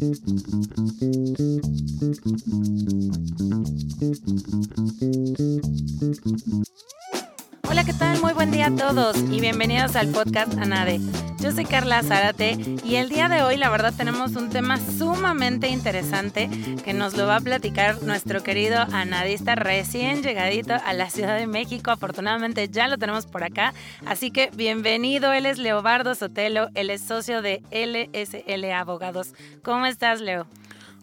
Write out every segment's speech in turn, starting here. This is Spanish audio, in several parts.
Thank you. Hola, ¿qué tal? Muy buen día a todos y bienvenidos al podcast ANADE. Yo soy Carla Zárate y el día de hoy la verdad tenemos un tema sumamente interesante que nos lo va a platicar nuestro querido anadista recién llegadito a la Ciudad de México. Afortunadamente ya lo tenemos por acá, así que bienvenido. Él es Leobardo Sotelo, él es socio de LSL Abogados. ¿Cómo estás, Leo?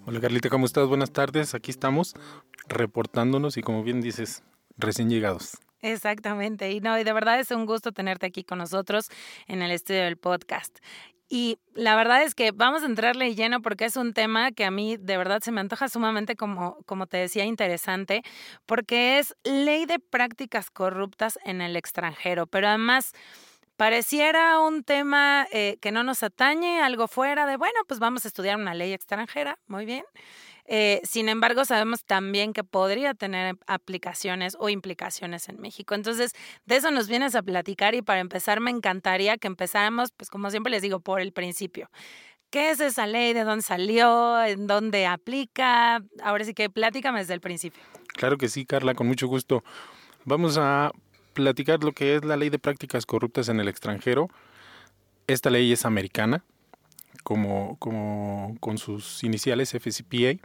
Hola Carlita, ¿cómo estás? Buenas tardes. Aquí estamos reportándonos y como bien dices, recién llegados. Exactamente. Y no, y de verdad es un gusto tenerte aquí con nosotros en el estudio del podcast. Y la verdad es que vamos a entrarle lleno porque es un tema que a mí de verdad se me antoja sumamente, como, como te decía, interesante, porque es ley de prácticas corruptas en el extranjero, pero además pareciera un tema eh, que no nos atañe, algo fuera de, bueno, pues vamos a estudiar una ley extranjera, muy bien. Eh, sin embargo, sabemos también que podría tener aplicaciones o implicaciones en México. Entonces, de eso nos vienes a platicar y para empezar me encantaría que empezáramos, pues como siempre les digo, por el principio. ¿Qué es esa ley? ¿De dónde salió? ¿En dónde aplica? Ahora sí que platícame desde el principio. Claro que sí, Carla, con mucho gusto. Vamos a platicar lo que es la ley de prácticas corruptas en el extranjero. Esta ley es americana, como, como con sus iniciales FCPA.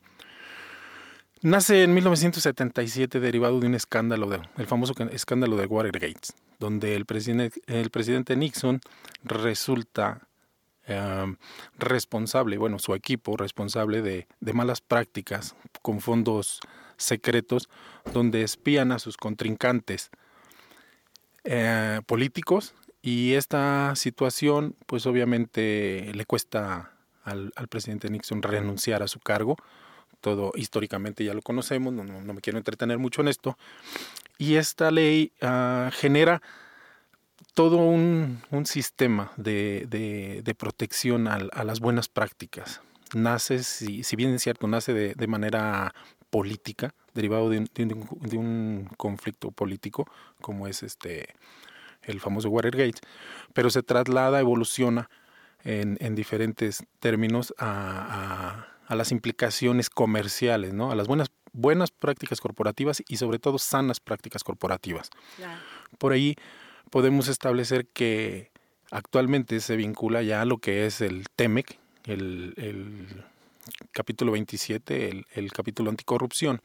Nace en 1977 derivado de un escándalo, de, el famoso escándalo de Watergate, donde el presidente, el presidente Nixon resulta em, responsable, bueno, su equipo responsable de, de, malas prácticas con fondos secretos, donde espían a sus contrincantes eh, políticos. Y esta situación, pues obviamente le cuesta al, al presidente Nixon renunciar a su cargo todo históricamente ya lo conocemos, no, no, me quiero entretener mucho en esto. Y esta ley uh, genera todo un, un sistema de, de, protección a, las buenas prácticas. Nace, si, bien es cierto, nace de, de manera política, derivado de un, de un, conflicto político, como es este el famoso Watergate, pero se traslada, evoluciona en, en diferentes términos a, a las implicaciones comerciales, ¿no? A las buenas, buenas prácticas corporativas y sobre todo sanas prácticas corporativas. Por ahí podemos establecer que actualmente se vincula ya a lo que es el TEMEC, el, el capítulo 27, el, el, capítulo anticorrupción,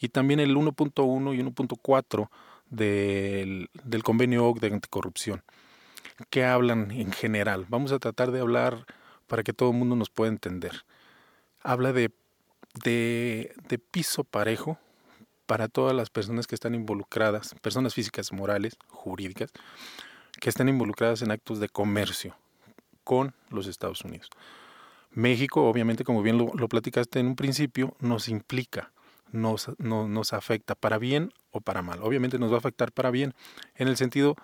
y también el 1.1 y 1.4 del, del convenio OC de anticorrupción, que hablan en general. Vamos a tratar de hablar para que todo el mundo nos pueda entender habla de, de, piso parejo para todas las personas que están involucradas, personas físicas, morales, jurídicas, que están involucradas en actos de comercio con los Estados Unidos. México, obviamente, como bien lo, platicaste en un principio, nos implica, nos, no, nos afecta para bien o para mal. Obviamente nos va a afectar para bien, en el sentido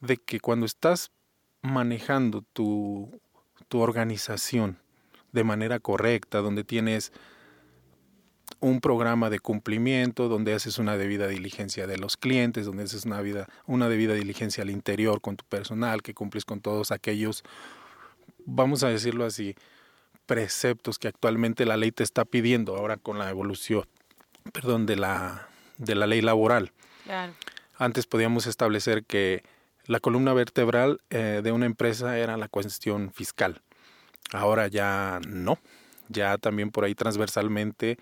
de que cuando estás manejando tu, tu organización de manera correcta, donde tienes un programa de cumplimiento, donde haces una debida diligencia de los clientes, donde haces una, vida, una debida diligencia al interior con tu personal, que cumples con todos aquellos, vamos a decirlo así, preceptos que actualmente la ley te está pidiendo ahora con la evolución, perdón, de la, de la ley laboral. Claro. Antes podíamos establecer que la columna vertebral eh, de una empresa era la cuestión fiscal. Ahora ya no, ya también por ahí transversalmente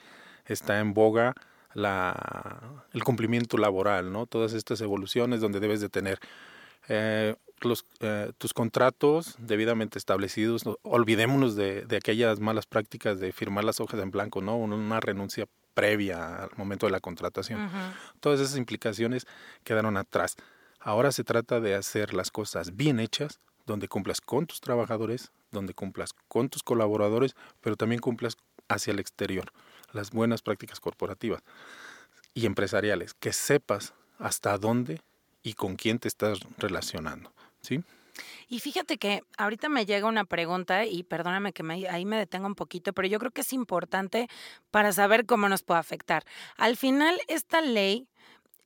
está en boga la, el cumplimiento laboral, ¿no? Todas estas evoluciones donde debes de tener eh, los, eh, tus contratos debidamente establecidos. No, olvidémonos de, de, aquellas malas prácticas de firmar las hojas en blanco, ¿no? Una renuncia previa al momento de la contratación. Uh -huh. Todas esas implicaciones quedaron atrás. Ahora se trata de hacer las cosas bien hechas, donde cumplas con tus trabajadores, donde cumplas con tus colaboradores, pero también cumplas hacia el exterior, las buenas prácticas corporativas y empresariales, que sepas hasta dónde y con quién te estás relacionando, ¿sí? Y fíjate que ahorita me llega una pregunta y perdóname que ahí me detenga un poquito, pero yo creo que es importante para saber cómo nos puede afectar. Al final, esta ley,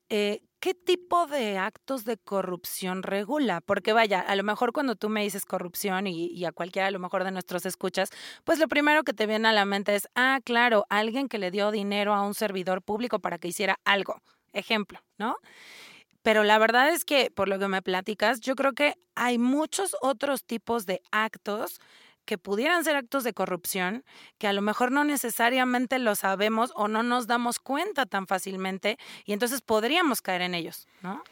eh, ¿qué tipo de actos de corrupción regula? Porque vaya, a lo mejor cuando tú me dices corrupción y, a cualquiera a lo mejor de nuestros escuchas, pues lo primero que te viene a la mente es, ah, claro, alguien que le dio dinero a un servidor público para que hiciera algo. Ejemplo, ¿no? Pero la verdad es que, por lo que me platicas, yo creo que hay muchos otros tipos de actos que pudieran ser actos de corrupción, que a lo mejor no necesariamente lo sabemos o no nos damos cuenta tan fácilmente y entonces podríamos caer en ellos, ¿no?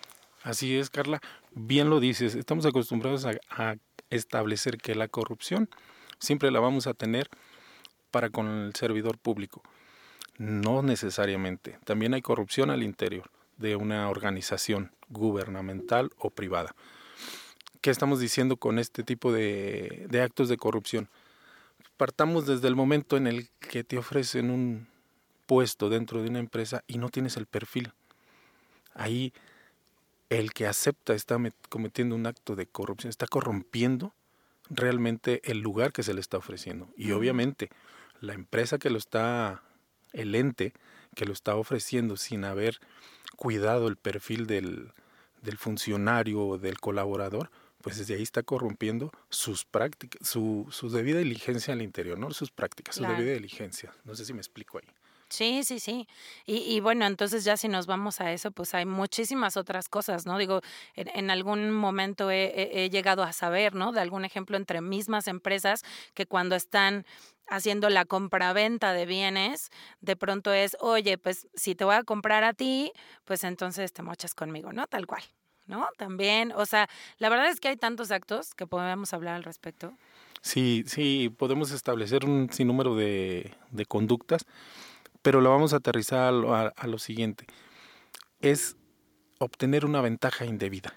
Así es, Carla. Bien lo dices, estamos acostumbrados a, establecer que la corrupción siempre la vamos a tener para con el servidor público. No necesariamente. También hay corrupción al interior de una organización gubernamental o privada. ¿Qué estamos diciendo con este tipo de, actos de corrupción? Partamos desde el momento en el que te ofrecen un puesto dentro de una empresa y no tienes el perfil. Ahí el que acepta está cometiendo un acto de corrupción, está corrompiendo realmente el lugar que se le está ofreciendo. Y obviamente la empresa que lo está, el ente que lo está ofreciendo sin haber cuidado el perfil del, del funcionario o del colaborador, pues desde ahí está corrompiendo sus prácticas, su, su debida diligencia al interior, no sus prácticas, su debida diligencia. No sé si me explico ahí. Sí, sí, sí. Y, y, bueno, entonces ya si nos vamos a eso, pues hay muchísimas otras cosas, ¿no? Digo, en, algún momento he, he, llegado a saber, ¿no? De algún ejemplo entre mismas empresas que cuando están haciendo la compraventa de bienes, de pronto es, oye, pues si te voy a comprar a ti, pues entonces te mochas conmigo, ¿no? Tal cual. ¿No? También, o sea, la verdad es que hay tantos actos que podemos hablar al respecto. Sí, sí, podemos establecer un sinnúmero de, de conductas, pero lo vamos a aterrizar a, lo siguiente. Es obtener una ventaja indebida.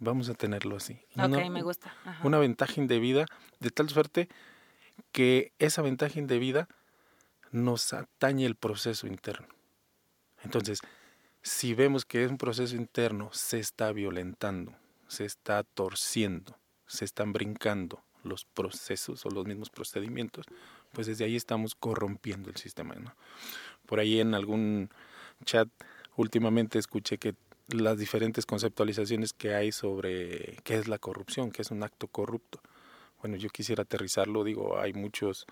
Vamos a tenerlo así. Ok, me gusta. Una ventaja indebida de tal suerte que esa ventaja indebida nos atañe el proceso interno. Entonces, si vemos que es un proceso interno se está violentando, se está torciendo, se están brincando los procesos o los mismos procedimientos, pues desde ahí estamos corrompiendo el sistema. Por ahí en algún chat últimamente escuché que las diferentes conceptualizaciones que hay sobre qué es la corrupción, qué es un acto corrupto. Bueno, yo quisiera aterrizarlo, digo, hay muchos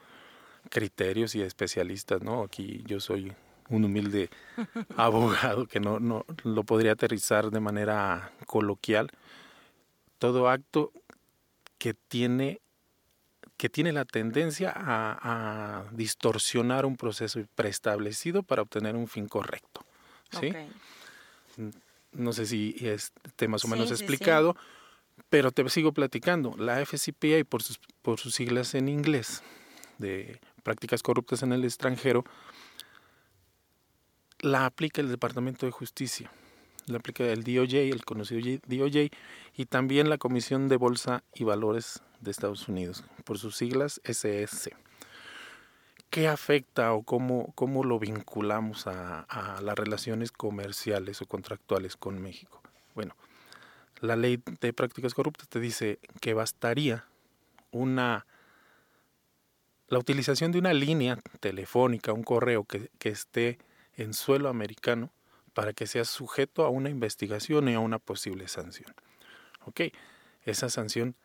criterios y especialistas, ¿no? Aquí yo soy un humilde abogado que no, no lo podría aterrizar de manera coloquial. Todo acto que tiene que tiene la tendencia a, distorsionar un proceso preestablecido para obtener un fin correcto. ¿sí? No sé si esté más o menos explicado, pero te sigo platicando. La FCPA, por sus, por sus siglas en inglés, de prácticas corruptas en el extranjero, la aplica el Departamento de Justicia, la aplica el DOJ, el conocido DOJ, y también la Comisión de Bolsa y Valores de Estados Unidos, por sus siglas SS. ¿Qué afecta o cómo, cómo lo vinculamos a, a las relaciones comerciales o contractuales con México? Bueno, la ley de prácticas corruptas te dice que bastaría una la utilización de una línea telefónica, un correo que, que esté en suelo americano para que sea sujeto a una investigación y a una posible sanción. Ok, esa sanción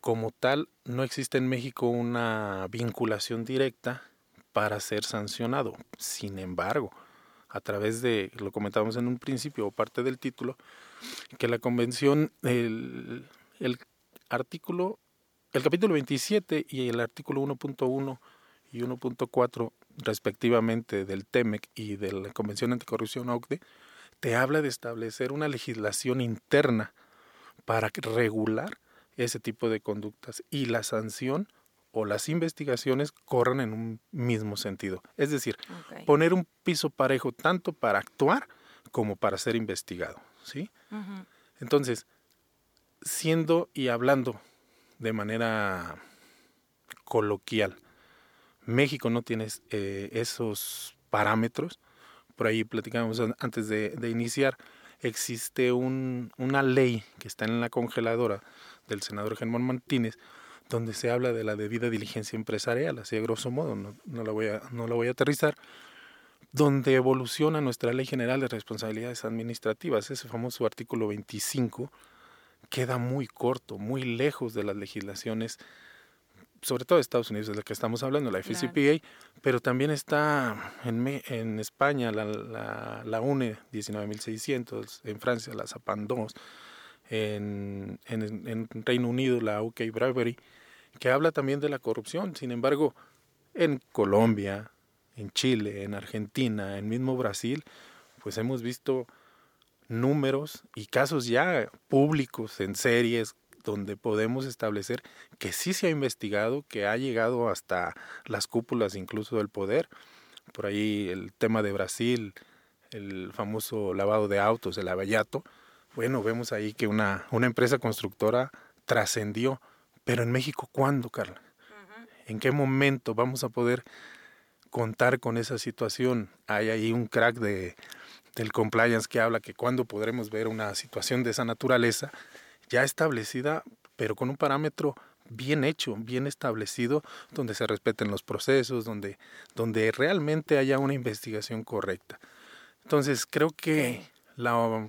como tal no existe en México una vinculación directa para ser sancionado. Sin embargo, a través de, lo comentábamos en un principio o parte del título, que la convención, el, el artículo, el capítulo 27 y el artículo 1.1 y 1.4 respectivamente del TEMEC y de la Convención Anticorrupción OCDE, te habla de establecer una legislación interna para regular ese tipo de conductas y la sanción o las investigaciones corran en un mismo sentido. Es decir, poner un piso parejo tanto para actuar como para ser investigado. ¿sí? Entonces, siendo y hablando de manera coloquial, México no tiene eh, esos parámetros. Por ahí platicamos antes de, iniciar. Existe un, una ley que está en la congeladora del senador Germán Martínez, donde se habla de la debida diligencia empresarial, así a grosso modo, no, la voy a, no la voy a aterrizar, donde evoluciona nuestra Ley General de Responsabilidades Administrativas, ese famoso artículo 25, queda muy corto, muy lejos de las legislaciones, sobre todo Estados Unidos, de la que estamos hablando, la FCPA, pero también está en, en España la, la, la, UNE 19600, en Francia la ZAPAN 2, en, en, en, Reino Unido la UK Bribery, que habla también de la corrupción. Sin embargo, en Colombia, en Chile, en Argentina, en mismo Brasil, pues hemos visto números y casos ya públicos en series donde podemos establecer que sí se ha investigado, que ha llegado hasta las cúpulas incluso del poder. Por ahí el tema de Brasil, el famoso lavado de autos, el abayato. Bueno, vemos ahí que una, una empresa constructora trascendió. Pero en México, ¿cuándo, Carla? ¿En qué momento vamos a poder contar con esa situación? Hay ahí un crack de, del compliance que habla que cuándo podremos ver una situación de esa naturaleza ya establecida, pero con un parámetro bien hecho, bien establecido, donde se respeten los procesos, donde, donde realmente haya una investigación correcta. Entonces, creo que la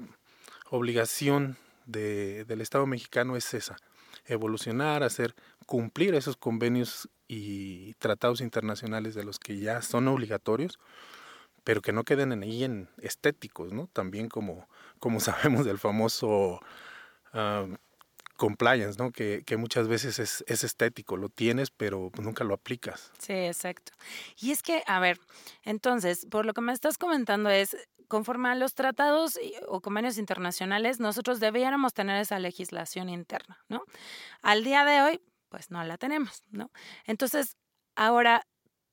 obligación de, del Estado mexicano es esa, evolucionar, hacer cumplir esos convenios y tratados internacionales de los que ya son obligatorios, pero que no queden ahí en estéticos, ¿no? También como, como sabemos del famoso uh, compliance, ¿no? Que, que muchas veces es, es, estético, lo tienes, pero nunca lo aplicas. Sí, exacto. Y es que, a ver, entonces, por lo que me estás comentando es, conforme a los tratados o convenios internacionales, nosotros debiéramos tener esa legislación interna, ¿no? Al día de hoy, pues no la tenemos, ¿no? Entonces, ahora,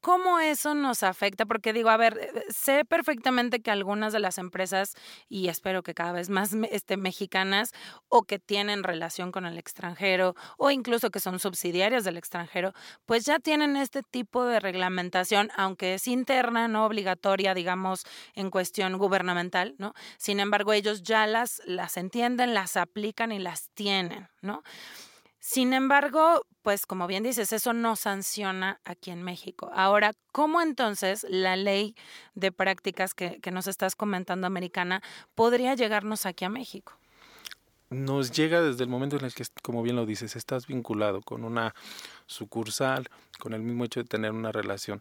¿Cómo eso nos afecta? Porque digo, a ver, eh, sé perfectamente que algunas de las empresas, y espero que cada vez más este, mexicanas, o que tienen relación con el extranjero, o incluso que son subsidiarias del extranjero, pues ya tienen este tipo de reglamentación, aunque es interna, no obligatoria, digamos, en cuestión gubernamental, ¿no? Sin embargo, ellos ya las, las entienden, las aplican y las tienen, ¿no? Sin embargo, pues como bien dices, eso no sanciona aquí en México. Ahora, ¿cómo entonces la ley de prácticas que, que nos estás comentando americana podría llegarnos aquí a México? Nos llega desde el momento en el que, como bien lo dices, estás vinculado con una sucursal, con el mismo hecho de tener una relación.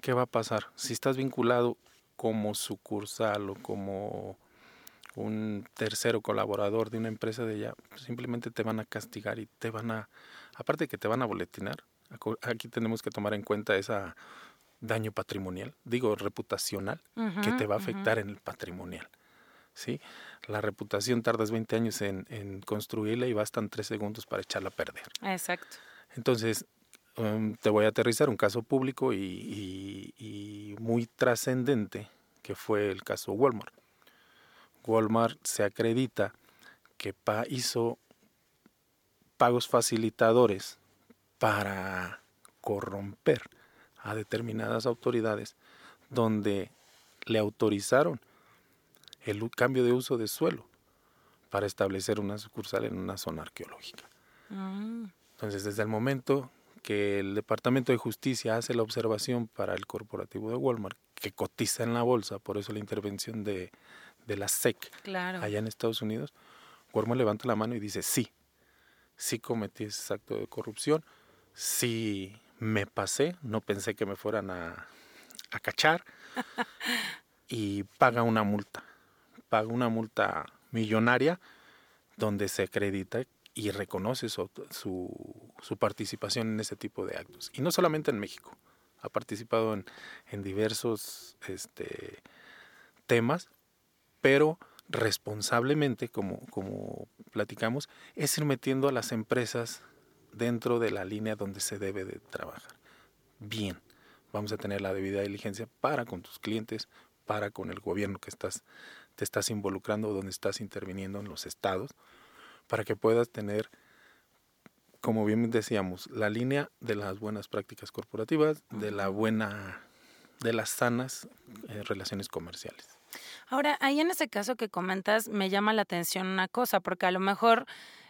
¿Qué va a pasar? Si estás vinculado como sucursal o como un tercero colaborador de una empresa de ella, simplemente te van a castigar y te van a, aparte de que te van a boletinar, aquí tenemos que tomar en cuenta ese daño patrimonial, digo reputacional, que te va a afectar en el patrimonial. ¿sí? La reputación tardas 20 años en, en, construirla y bastan 3 segundos para echarla a perder. Exacto. Entonces, um, te voy a aterrizar un caso público y, y, y muy trascendente, que fue el caso Walmart. Walmart se acredita que hizo pagos facilitadores para corromper a determinadas autoridades donde le autorizaron el cambio de uso de suelo para establecer una sucursal en una zona arqueológica. Mm. Entonces, desde el momento que el Departamento de Justicia hace la observación para el corporativo de Walmart, que cotiza en la bolsa, por eso la intervención de, de la SEC allá en Estados Unidos, Walmart levanta la mano y dice, sí, sí cometí ese acto de corrupción, sí me pasé, no pensé que me fueran a, a cachar y paga una multa, paga una multa millonaria donde se acredita y reconoce su, su, su, participación en ese tipo de actos. Y no solamente en México, ha participado en, en diversos este, temas, pero responsablemente, como, platicamos, es ir metiendo a las empresas dentro de la línea donde se debe de trabajar. Bien, vamos a tener la debida diligencia para con tus clientes, para con el gobierno que estás, te estás involucrando o donde estás interviniendo en los estados, para que puedas tener, como bien decíamos, la línea de las buenas prácticas corporativas, de la buena, de las sanas eh, relaciones comerciales. Ahora, ahí en ese caso que comentas, me llama la atención una cosa, porque a lo mejor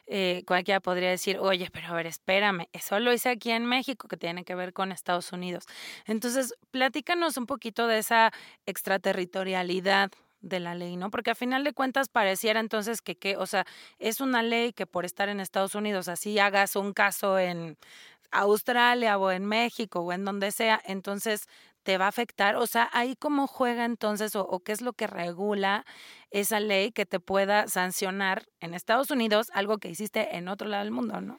eh, cualquiera podría decir, oye, pero a ver, espérame, eso lo hice aquí en México, que tiene que ver con Estados Unidos. Entonces, platícanos un poquito de esa extraterritorialidad de la ley, ¿no? Porque a final de cuentas pareciera entonces que, que, o sea, es una ley que por estar en Estados Unidos, así hagas un caso en Australia o en México o en donde sea, entonces te va a afectar. O sea, ahí cómo juega entonces o, qué es lo que regula esa ley que te pueda sancionar en Estados Unidos algo que hiciste en otro lado del mundo, ¿no?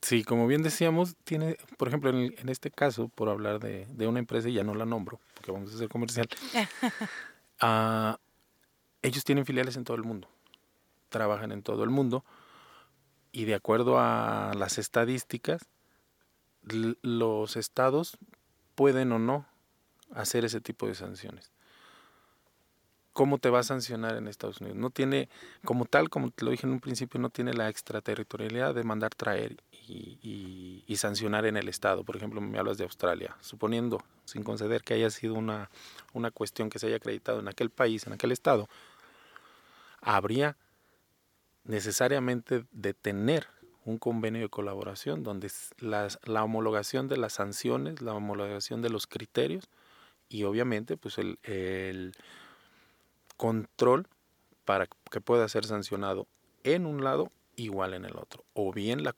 Sí, como bien decíamos, tiene, por ejemplo, en, en este caso, por hablar de, de, una empresa, y ya no la nombro, porque vamos a hacer comercial, uh, ellos tienen filiales en todo el mundo, trabajan en todo el mundo, y de acuerdo a las estadísticas, los estados pueden o no hacer ese tipo de sanciones. ¿Cómo te va a sancionar en Estados Unidos? No tiene, como tal, como te lo dije en un principio, no tiene la extraterritorialidad de mandar traer y, y, sancionar en el Estado. Por ejemplo, me hablas de Australia, suponiendo, sin conceder que haya sido una, una cuestión que se haya acreditado en aquel país, en aquel Estado, habría necesariamente de tener un convenio de colaboración donde la homologación de las sanciones, la homologación de los criterios y obviamente pues el, el control para que pueda ser sancionado en un lado igual en el otro o bien la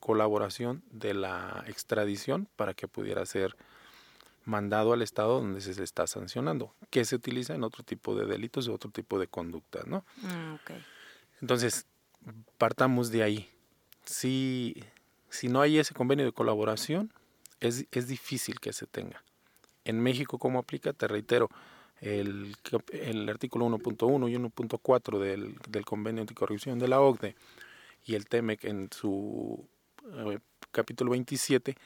colaboración de la extradición para que pudiera ser mandado al estado donde se está sancionando, que se utiliza en otro tipo de delitos y otro tipo de conductas, ¿no? Mm, Entonces, partamos de ahí si, si no hay ese convenio de colaboración, es, es difícil que se tenga. En México, ¿cómo aplica? Te reitero, el, el artículo 1.1 y 1.4 del, del convenio anticorrupción de la OCDE y el TEMEC en su eh, capítulo 27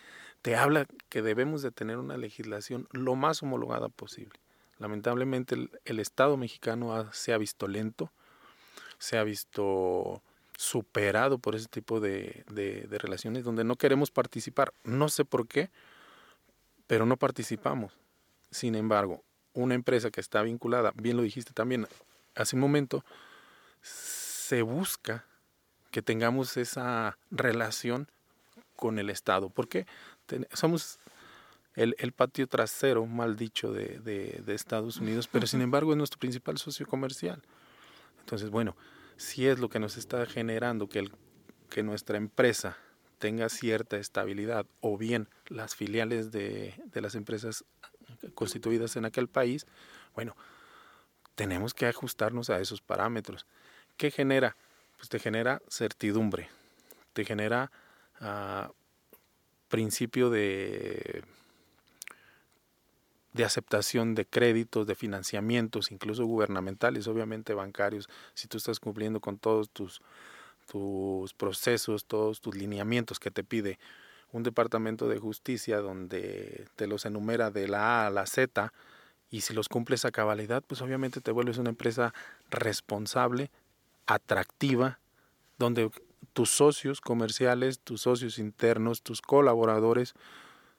te habla que debemos de tener una legislación lo más homologada posible. Lamentablemente el, Estado mexicano se ha visto lento, se ha visto superado por ese tipo de, de, relaciones donde no queremos participar. No sé por qué, pero no participamos. Sin embargo, una empresa que está vinculada, bien lo dijiste también hace un momento, se busca que tengamos esa relación con el Estado. porque somos el, el, patio trasero, mal dicho, de, de, de Estados Unidos, pero sin embargo es nuestro principal socio comercial. Entonces, bueno, si es lo que nos está generando que, el, que nuestra empresa tenga cierta estabilidad o bien las filiales de, de las empresas constituidas en aquel país, bueno, tenemos que ajustarnos a esos parámetros. ¿Qué genera? Pues te genera certidumbre, te genera uh, principio de de aceptación de créditos, de financiamientos, incluso gubernamentales, obviamente bancarios, si tú estás cumpliendo con todos tus, tus procesos, todos tus lineamientos que te pide un departamento de justicia donde te los enumera de la A a la Z y si los cumples a cabalidad, pues obviamente te vuelves una empresa responsable, atractiva, donde tus socios comerciales, tus socios internos, tus colaboradores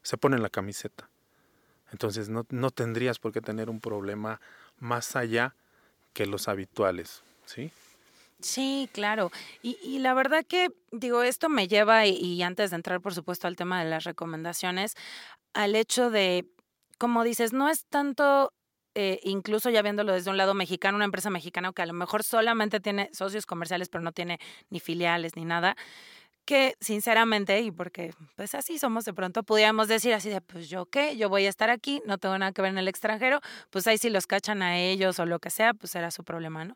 se ponen la camiseta. Entonces no, no tendrías por qué tener un problema más allá que los habituales, ¿sí? Sí, claro. Y, y, la verdad que, digo, esto me lleva, y, antes de entrar, por supuesto, al tema de las recomendaciones, al hecho de, como dices, no es tanto, eh, incluso ya viéndolo desde un lado mexicano, una empresa mexicana que a lo mejor solamente tiene socios comerciales, pero no tiene ni filiales ni nada, que sinceramente, y porque pues así somos de pronto, pudiéramos decir así de, pues yo qué, yo voy a estar aquí, no tengo nada que ver en el extranjero, pues ahí si los cachan a ellos o lo que sea, pues será su problema, ¿no?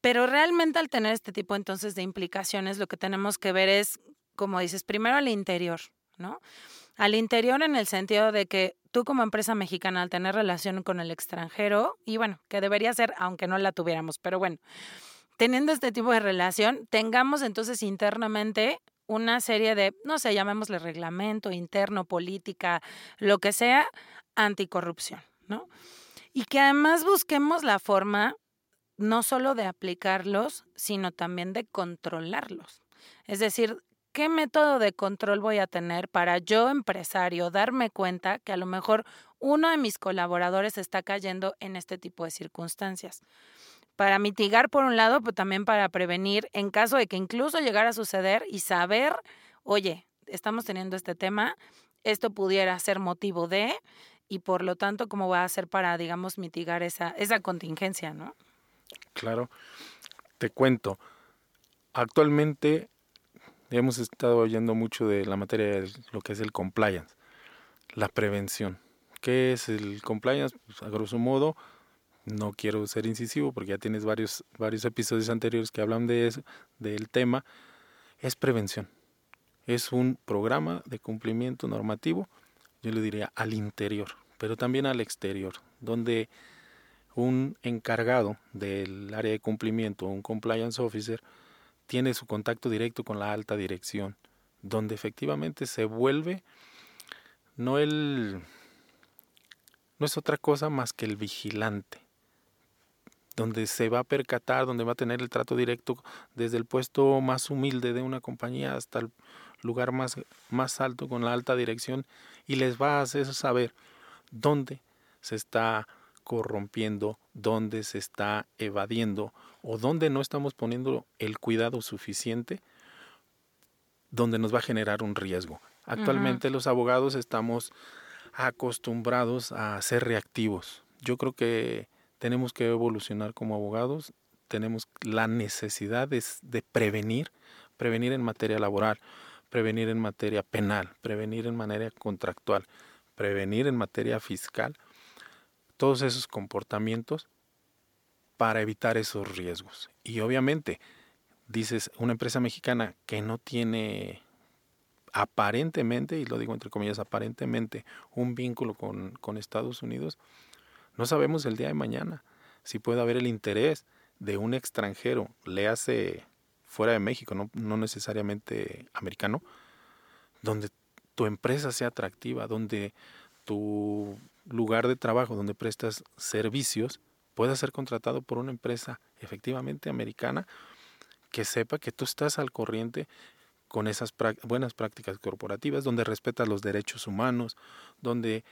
Pero realmente al tener este tipo entonces de implicaciones, lo que tenemos que ver es, como dices, primero al interior, ¿no? Al interior en el sentido de que tú como empresa mexicana al tener relación con el extranjero, y bueno, que debería ser aunque no la tuviéramos, pero bueno, teniendo este tipo de relación, tengamos entonces internamente una serie de, no sé, llamémosle reglamento interno, política, lo que sea, anticorrupción, ¿no? Y que además busquemos la forma no solo de aplicarlos, sino también de controlarlos. Es decir, ¿qué método de control voy a tener para yo, empresario, darme cuenta que a lo mejor uno de mis colaboradores está cayendo en este tipo de circunstancias? para mitigar por un lado, pero también para prevenir en caso de que incluso llegara a suceder y saber, oye, estamos teniendo este tema, esto pudiera ser motivo de, y por lo tanto, ¿cómo va a hacer para, digamos, mitigar esa, esa contingencia, ¿no? Claro, te cuento. Actualmente hemos estado oyendo mucho de la materia de lo que es el compliance, la prevención. ¿Qué es el compliance? Pues, a grosso modo, no quiero ser incisivo porque ya tienes varios, varios episodios anteriores que hablan de eso, del tema, es prevención. Es un programa de cumplimiento normativo, yo le diría al interior, pero también al exterior, donde un encargado del área de cumplimiento, un compliance officer, tiene su contacto directo con la alta dirección, donde efectivamente se vuelve no el no es otra cosa más que el vigilante donde se va a percatar, donde va a tener el trato directo desde el puesto más humilde de una compañía hasta el lugar más, más alto con la alta dirección y les va a hacer saber dónde se está corrompiendo, dónde se está evadiendo o dónde no estamos poniendo el cuidado suficiente, donde nos va a generar un riesgo. Actualmente los abogados estamos acostumbrados a ser reactivos. Yo creo que tenemos que evolucionar como abogados, tenemos la necesidad de, prevenir, prevenir en materia laboral, prevenir en materia penal, prevenir en materia contractual, prevenir en materia fiscal, todos esos comportamientos para evitar esos riesgos. Y obviamente, dices, una empresa mexicana que no tiene aparentemente, y lo digo entre comillas, aparentemente, un vínculo con, con Estados Unidos, no sabemos el día de mañana si puede haber el interés de un extranjero, le hace fuera de México, no, no necesariamente americano, donde tu empresa sea atractiva, donde tu lugar de trabajo, donde prestas servicios, pueda ser contratado por una empresa efectivamente americana que sepa que tú estás al corriente con esas buenas prácticas corporativas, donde respetas los derechos humanos, donde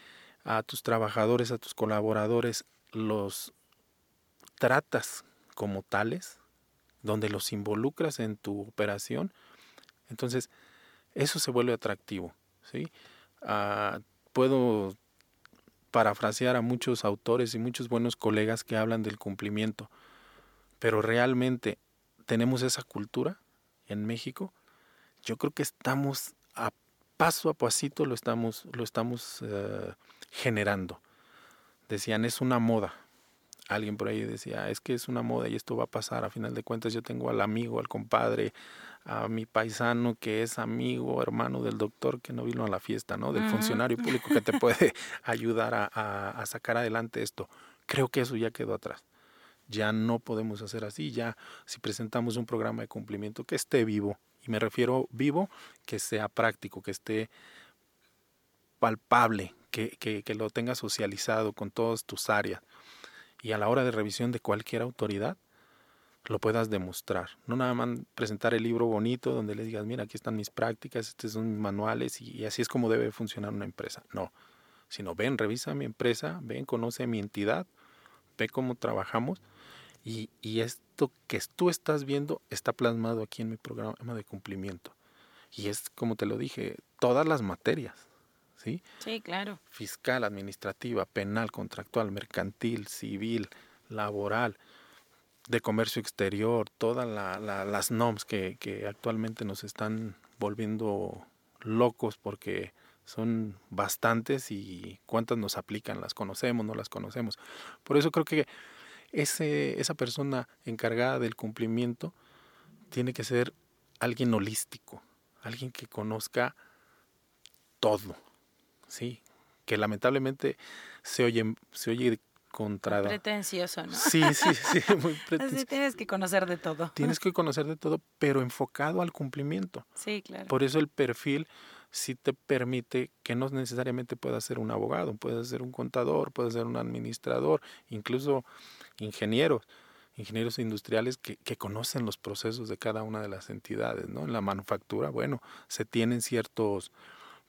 a tus trabajadores, a tus colaboradores, los tratas como tales, donde los involucras en tu operación, entonces eso se vuelve atractivo. ¿sí? Ah, puedo parafrasear a muchos autores y muchos buenos colegas que hablan del cumplimiento, pero realmente tenemos esa cultura en México. Yo creo que estamos a paso a pasito lo estamos, lo estamos eh, generando. Decían, es una moda. Alguien por ahí decía, es que es una moda y esto va a pasar. A final de cuentas yo tengo al amigo, al compadre, a mi paisano que es amigo, hermano del doctor que no vino a la fiesta, ¿no? Del funcionario público que te puede ayudar a, a sacar adelante esto. Creo que eso ya quedó atrás. Ya no podemos hacer así. Ya si presentamos un programa de cumplimiento que esté vivo, y me refiero vivo, que sea práctico, que esté palpable, que, que, lo tengas socializado con todas tus áreas y a la hora de revisión de cualquier autoridad lo puedas demostrar. No nada más presentar el libro bonito donde le digas, mira, aquí están mis prácticas, estos son mis manuales y, así es como debe funcionar una empresa. No, sino ven, revisa mi empresa, ven, conoce mi entidad, ve cómo trabajamos y, y esto que tú estás viendo está plasmado aquí en mi programa de cumplimiento. Y es, como te lo dije, todas las materias ¿sí? Sí, claro. Fiscal, administrativa, penal, contractual, mercantil, civil, laboral, de comercio exterior, todas las NOMS que, que actualmente nos están volviendo locos porque son bastantes y cuántas nos aplican, las conocemos, no las conocemos. Por eso creo que ese, esa persona encargada del cumplimiento tiene que ser alguien holístico, alguien que conozca todo, sí, que lamentablemente se oye, se oye contra... Pretencioso, ¿no? Sí, sí, sí, muy pretencioso. tienes que conocer de todo. Tienes que conocer de todo, pero enfocado al cumplimiento. Sí, claro. Por eso el perfil sí te permite que no necesariamente puedas ser un abogado, puedes ser un contador, puedes ser un administrador, incluso ingenieros, ingenieros industriales que, que conocen los procesos de cada una de las entidades, ¿no? En la manufactura, bueno, se tienen ciertos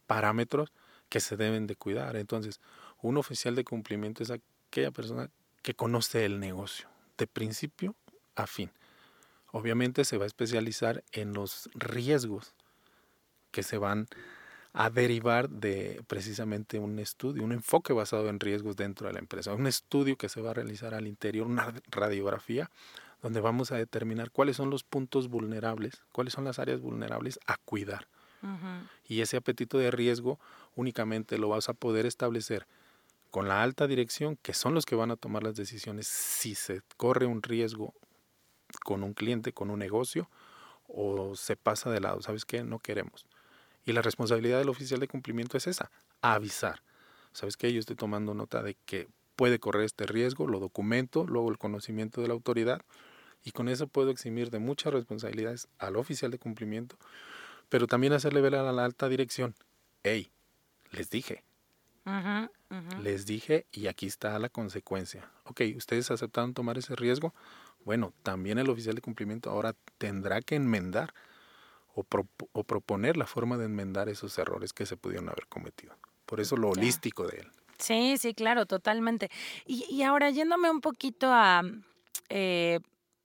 parámetros que se deben de cuidar. Entonces, un oficial de cumplimiento es aquella persona que conoce el negocio, de principio a fin. Obviamente se va a especializar en los riesgos que se van a derivar de precisamente un estudio, un enfoque basado en riesgos dentro de la empresa, un estudio que se va a realizar al interior, una radiografía donde vamos a determinar cuáles son los puntos vulnerables, cuáles son las áreas vulnerables a cuidar. Y ese apetito de riesgo únicamente lo vas a poder establecer con la alta dirección, que son los que van a tomar las decisiones si se corre un riesgo con un cliente, con un negocio, o se pasa de lado. ¿Sabes qué? No queremos. Y la responsabilidad del oficial de cumplimiento es esa, avisar. ¿Sabes qué? Yo estoy tomando nota de que puede correr este riesgo, lo documento, luego el conocimiento de la autoridad, y con eso puedo eximir de muchas responsabilidades al oficial de cumplimiento, pero también hacerle ver a la alta dirección, hey, les dije, les dije y aquí está la consecuencia. Ok, ustedes aceptaron tomar ese riesgo, bueno, también el oficial de cumplimiento ahora tendrá que enmendar o, proponer la forma de enmendar esos errores que se pudieron haber cometido. Por eso lo holístico de él. Sí, sí, claro, totalmente. Y, ahora yéndome un poquito a eh,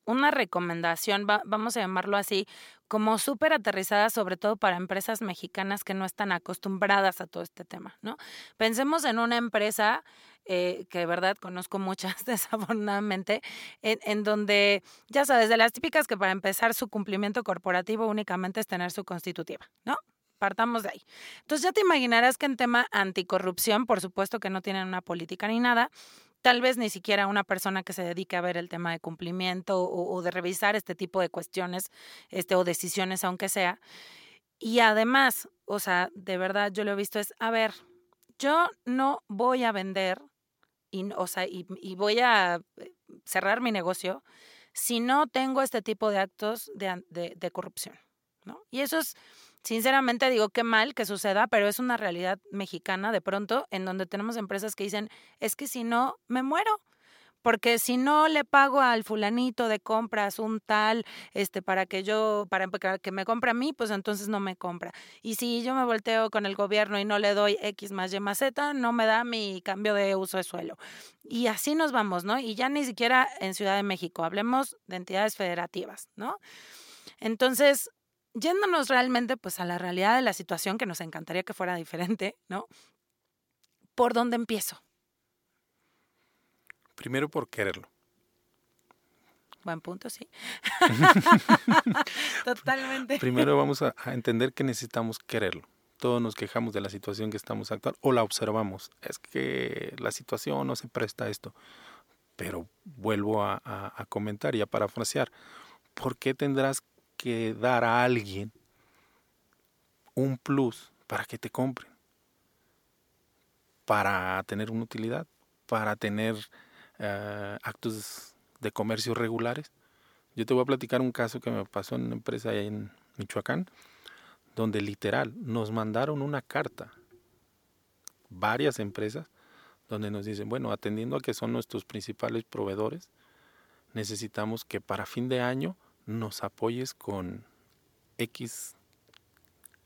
una recomendación, vamos a llamarlo así, como súper aterrizada, sobre todo para empresas mexicanas que no están acostumbradas a todo este tema, ¿no? Pensemos en una empresa eh, que de verdad conozco muchas desafortunadamente, en, en, donde, ya sabes, de las típicas que para empezar su cumplimiento corporativo únicamente es tener su constitutiva, ¿no? Partamos de ahí. Entonces ya te imaginarás que en tema anticorrupción, por supuesto que no tienen una política ni nada, tal vez ni siquiera una persona que se dedique a ver el tema de cumplimiento o, de revisar este tipo de cuestiones este, o decisiones, aunque sea. Y además, o sea, de verdad yo lo he visto es, a ver, yo no voy a vender y, o sea, y, voy a eh, cerrar mi negocio si no tengo este tipo de actos de, de corrupción. ¿no? Y eso es sinceramente digo qué mal que suceda, pero es una realidad mexicana de pronto en donde tenemos empresas que dicen, es que si no, me muero. Porque si no le pago al fulanito de compras un tal, este, para que yo, para que me compre a mí, pues entonces no me compra. Y si yo me volteo con el gobierno y no le doy X más Y más Z, no me da mi cambio de uso de suelo. Y así nos vamos, ¿no? Y ya ni siquiera en Ciudad de México, hablemos de entidades federativas, ¿no? Entonces, yéndonos realmente pues a la realidad de la situación, que nos encantaría que fuera diferente, ¿no? ¿Por dónde empiezo? Primero por quererlo. Buen punto, sí. Totalmente. Primero vamos a, entender que necesitamos quererlo. Todos nos quejamos de la situación que estamos actual o la observamos. Es que la situación no se presta a esto. Pero vuelvo a, a comentar y a parafrasear. ¿Por qué tendrás que dar a alguien un plus para que te compren, para tener una utilidad, para tener eh, actos de comercio regulares. Yo te voy a platicar un caso que me pasó en una empresa en Michoacán, donde literal nos mandaron una carta, varias empresas, donde nos dicen, bueno, atendiendo a que son nuestros principales proveedores, necesitamos que para fin de año nos apoyes con X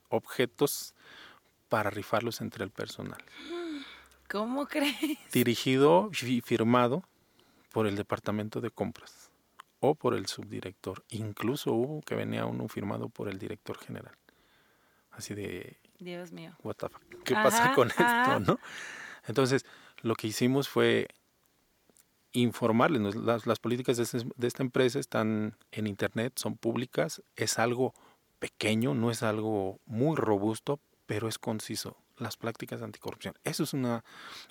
objetos para rifarlos entre el personal. ¿Cómo crees? Dirigido y firmado por el departamento de compras o por el subdirector. Incluso hubo que venía uno firmado por el director general. Así de... Dios mío. What ¿Qué pasa con esto, no? Entonces, lo que hicimos fue informarles. Las, las políticas de, esta empresa están en Internet, son públicas, es algo pequeño, no es algo muy robusto, pero es conciso. Las prácticas anticorrupción. Eso es una,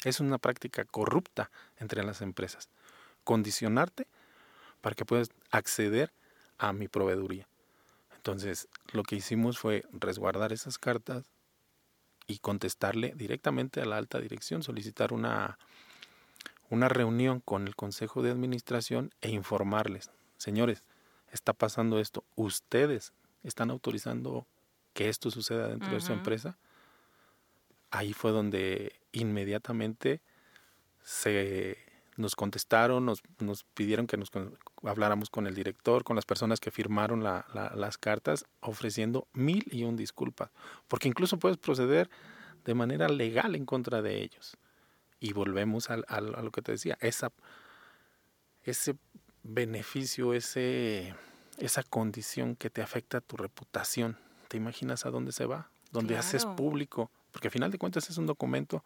es una práctica corrupta entre las empresas. Condicionarte para que puedas acceder a mi proveeduría. Entonces, lo que hicimos fue resguardar esas cartas y contestarle directamente a la alta dirección, solicitar una, una reunión con el Consejo de Administración e informarles, señores, está pasando esto, ustedes están autorizando que esto suceda dentro de su empresa. Ahí fue donde inmediatamente se nos contestaron, nos, nos pidieron que nos habláramos con el director, con las personas que firmaron las cartas, ofreciendo mil y un disculpas, porque incluso puedes proceder de manera legal en contra de ellos. Y volvemos a, a, lo que te decía, esa, ese beneficio, ese, esa condición que te afecta a tu reputación. ¿Te imaginas a dónde se va? Donde haces público, porque al final de cuentas es un documento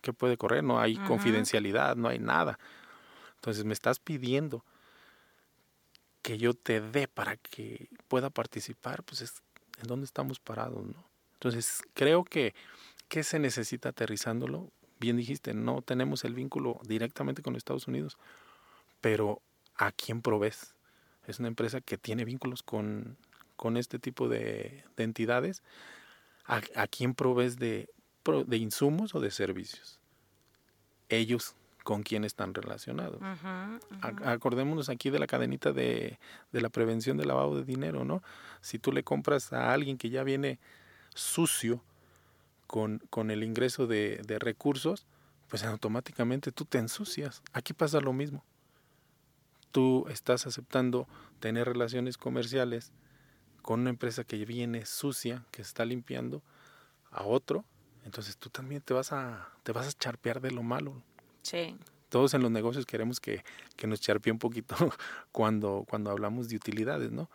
que puede correr, no hay confidencialidad, no hay nada. Entonces me estás pidiendo que yo te dé para que pueda participar, pues es en dónde estamos parados, ¿no? Entonces creo que, ¿qué se necesita aterrizándolo? Bien dijiste, no tenemos el vínculo directamente con Estados Unidos, pero ¿a quién provees? Es una empresa que tiene vínculos con, con este tipo de, entidades. ¿A, quién provees de, de insumos o de servicios? Ellos con quién están relacionados. Acordémonos aquí de la cadenita de, la prevención del lavado de dinero, ¿no? Si tú le compras a alguien que ya viene sucio con, con el ingreso de, de recursos, pues automáticamente tú te ensucias. Aquí pasa lo mismo. Tú estás aceptando tener relaciones comerciales con una empresa que viene sucia, que está limpiando a otro, entonces tú también te vas a, te vas a charpear de lo malo. Sí. Todos en los negocios queremos que, que nos charpee un poquito cuando, cuando hablamos de utilidades, ¿no?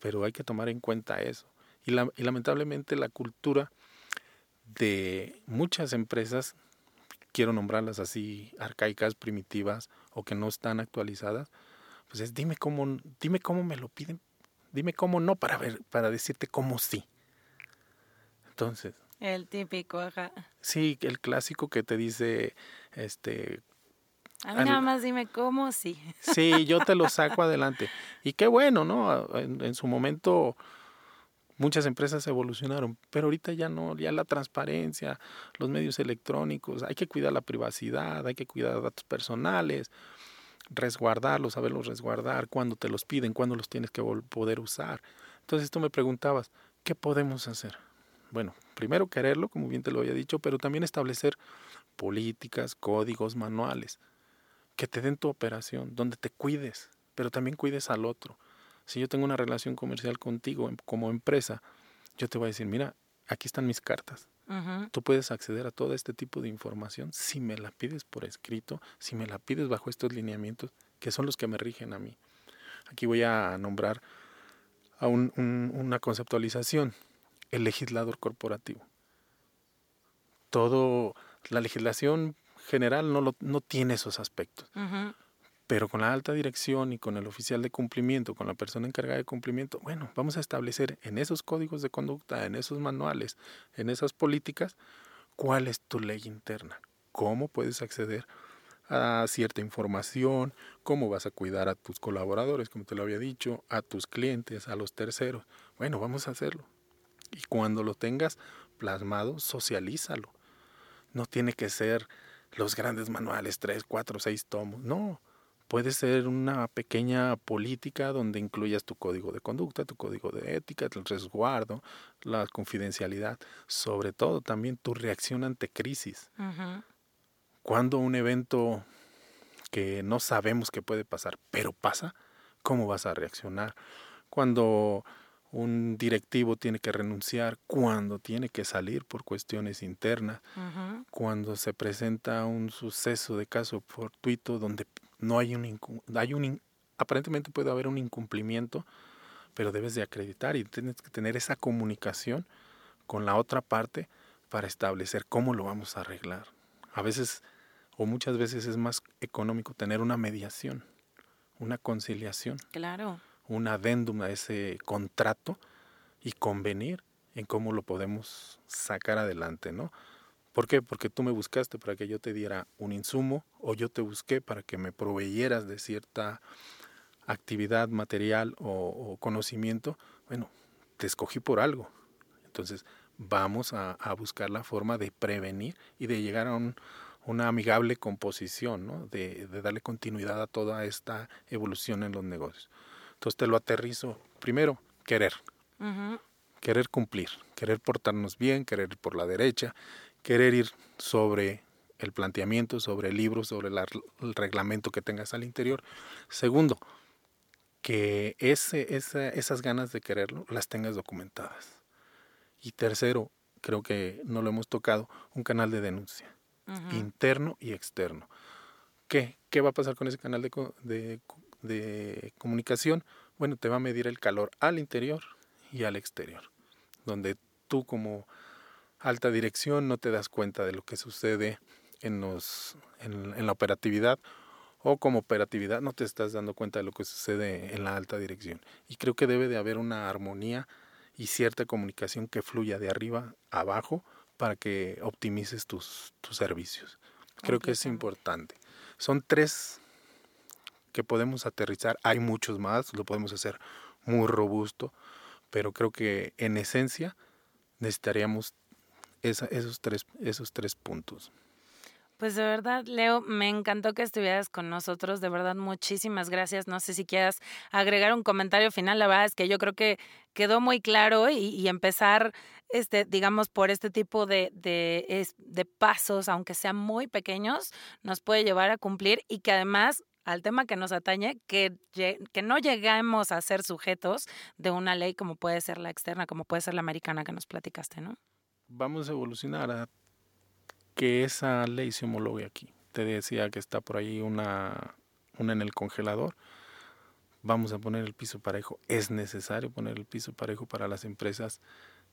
Pero hay que tomar en cuenta eso. Y, la, y lamentablemente la cultura de muchas empresas, quiero nombrarlas así, arcaicas, primitivas o que no están actualizadas, pues es dime cómo, dime cómo me lo piden, dime cómo no para ver, para decirte cómo sí. Entonces. El típico, ajá. Sí, el clásico que te dice, este... A mí nada más dime cómo, sí. Sí, yo te lo saco adelante. Y qué bueno, ¿no? En, su momento muchas empresas evolucionaron, pero ahorita ya no, ya la transparencia, los medios electrónicos, hay que cuidar la privacidad, hay que cuidar datos personales, resguardarlos, saberlos resguardar, cuando te los piden, cuándo los tienes que poder usar. Entonces tú me preguntabas, ¿qué podemos hacer? Bueno, primero quererlo, como bien te lo había dicho, pero también establecer políticas, códigos, manuales que te den tu operación, donde te cuides, pero también cuides al otro. Si yo tengo una relación comercial contigo em, como empresa, yo te voy a decir, mira, aquí están mis cartas. Tú puedes acceder a todo este tipo de información si me la pides por escrito, si me la pides bajo estos lineamientos que son los que me rigen a mí. Aquí voy a nombrar a una conceptualización, el legislador corporativo. Todo la legislación general no, lo, no tiene esos aspectos. Pero con la alta dirección y con el oficial de cumplimiento, con la persona encargada de cumplimiento, bueno, vamos a establecer en esos códigos de conducta, en esos manuales, en esas políticas, cuál es tu ley interna, cómo puedes acceder a cierta información, cómo vas a cuidar a tus colaboradores, como te lo había dicho, a tus clientes, a los terceros. Bueno, vamos a hacerlo. Y cuando lo tengas plasmado, socialízalo no tiene que ser los grandes manuales, tres, cuatro, seis tomos. No, puede ser una pequeña política donde incluyas tu código de conducta, tu código de ética, el resguardo, la confidencialidad, sobre todo también tu reacción ante crisis. Cuando un evento que no sabemos que puede pasar, pero pasa, ¿cómo vas a reaccionar? Cuando un directivo tiene que renunciar cuando tiene que salir por cuestiones internas, cuando se presenta un suceso de caso fortuito donde no hay un, hay un aparentemente puede haber un incumplimiento, pero debes de acreditar y tienes que tener esa comunicación con la otra parte para establecer cómo lo vamos a arreglar. A veces o muchas veces es más económico tener una mediación, una conciliación. Claro un adendum a ese contrato y convenir en cómo lo podemos sacar adelante, ¿no? ¿Por qué? Porque tú me buscaste para que yo te diera un insumo o yo te busqué para que me proveyeras de cierta actividad material o, conocimiento. Bueno, te escogí por algo. Entonces, vamos a, buscar la forma de prevenir y de llegar a una amigable composición, ¿no? de darle continuidad a toda esta evolución en los negocios. Entonces te lo aterrizo. Primero, querer. Querer cumplir, querer portarnos bien, querer ir por la derecha, querer ir sobre el planteamiento, sobre el libro, sobre el reglamento que tengas al interior. Segundo, que ese, esas ganas de quererlo las tengas documentadas. Y tercero, creo que no lo hemos tocado, un canal de denuncia, interno y externo. ¿Qué? ¿Qué va a pasar con ese canal de, de, de comunicación, bueno, te va a medir el calor al interior y al exterior, donde tú como alta dirección no te das cuenta de lo que sucede en, los, en, la operatividad o como operatividad no te estás dando cuenta de lo que sucede en la alta dirección. Y creo que debe de haber una armonía y cierta comunicación que fluya de arriba a abajo para que optimices tus, tus servicios. Creo que es importante. Son tres que podemos aterrizar. Hay muchos más, lo podemos hacer muy robusto, pero creo que en esencia necesitaríamos esos, tres, esos tres puntos. Pues de verdad, Leo, me encantó que estuvieras con nosotros. De verdad, muchísimas gracias. No sé si quieras agregar un comentario final. La verdad es que yo creo que quedó muy claro y, empezar, este, digamos, por este tipo de, de, de pasos, aunque sean muy pequeños, nos puede llevar a cumplir y que además al tema que nos atañe, que, que no lleguemos a ser sujetos de una ley como puede ser la externa, como puede ser la americana que nos platicaste, ¿no? Vamos a evolucionar a que esa ley se homologue aquí. Te decía que está por ahí una, una en el congelador. Vamos a poner el piso parejo. Es necesario poner el piso parejo para las empresas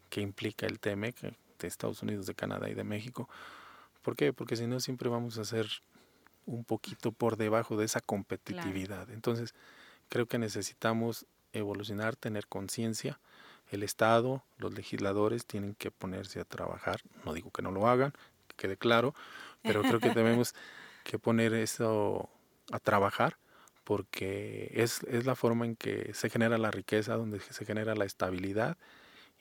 que implica el TMEC de Estados Unidos, de Canadá y de México. ¿Por qué? Porque si no siempre vamos a ser un poquito por debajo de esa competitividad. Entonces, creo que necesitamos evolucionar, tener conciencia. El Estado, los legisladores tienen que ponerse a trabajar. No digo que no lo hagan, que quede claro, pero creo que debemos que poner eso a trabajar porque es, es la forma en que se genera la riqueza, donde se genera la estabilidad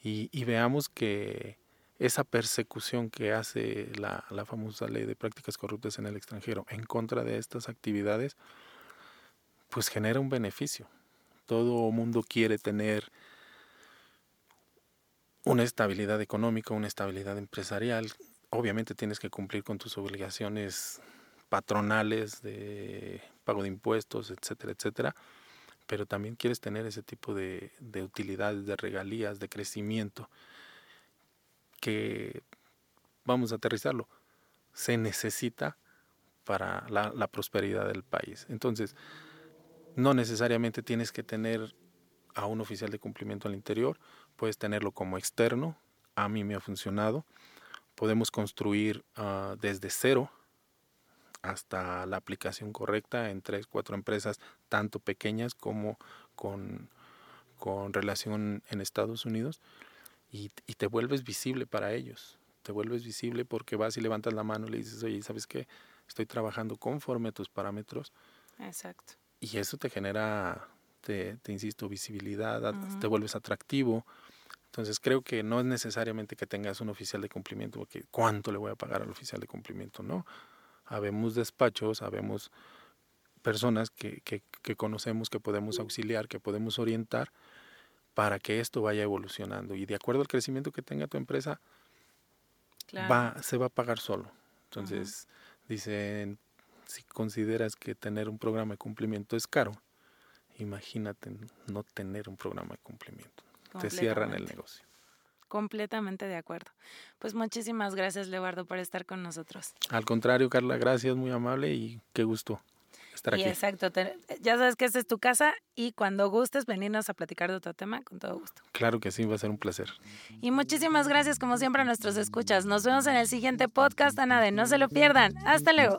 y, y veamos que esa persecución que hace la, la, famosa ley de prácticas corruptas en el extranjero en contra de estas actividades, pues genera un beneficio. Todo mundo quiere tener una estabilidad económica, una estabilidad empresarial. Obviamente tienes que cumplir con tus obligaciones patronales de pago de impuestos, etcétera, etcétera. Pero también quieres tener ese tipo de, de utilidades, de regalías, de crecimiento que, vamos a aterrizarlo, se necesita para la prosperidad del país. Entonces, no necesariamente tienes que tener a un oficial de cumplimiento al interior, puedes tenerlo como externo, a mí me ha funcionado, podemos construir ah, desde cero hasta la aplicación correcta en tres, cuatro empresas, tanto pequeñas como con, con relación en Estados Unidos y, te vuelves visible para ellos. Te vuelves visible porque vas y levantas la mano y le dices, oye, ¿sabes qué? Estoy trabajando conforme a tus parámetros. Exacto. Y eso te genera, te, te insisto, visibilidad, te vuelves atractivo. Entonces creo que no es necesariamente que tengas un oficial de cumplimiento, porque ¿cuánto le voy a pagar al oficial de cumplimiento? No. Habemos despachos, habemos personas que, que, que conocemos, que podemos auxiliar, que podemos orientar para que esto vaya evolucionando. Y de acuerdo al crecimiento que tenga tu empresa, va, se va a pagar solo. Entonces, dicen, si consideras que tener un programa de cumplimiento es caro, imagínate no tener un programa de cumplimiento. Te cierran el negocio. Completamente de acuerdo. Pues muchísimas gracias, Leobardo, por estar con nosotros. Al contrario, Carla, gracias, muy amable y qué gusto exacto, ya sabes que esta es tu casa y cuando gustes venirnos a platicar de otro tema, con todo gusto. Claro que sí, va a ser un placer. Y muchísimas gracias como siempre a nuestros escuchas. Nos vemos en el siguiente podcast, Anade, no se lo pierdan. Hasta luego.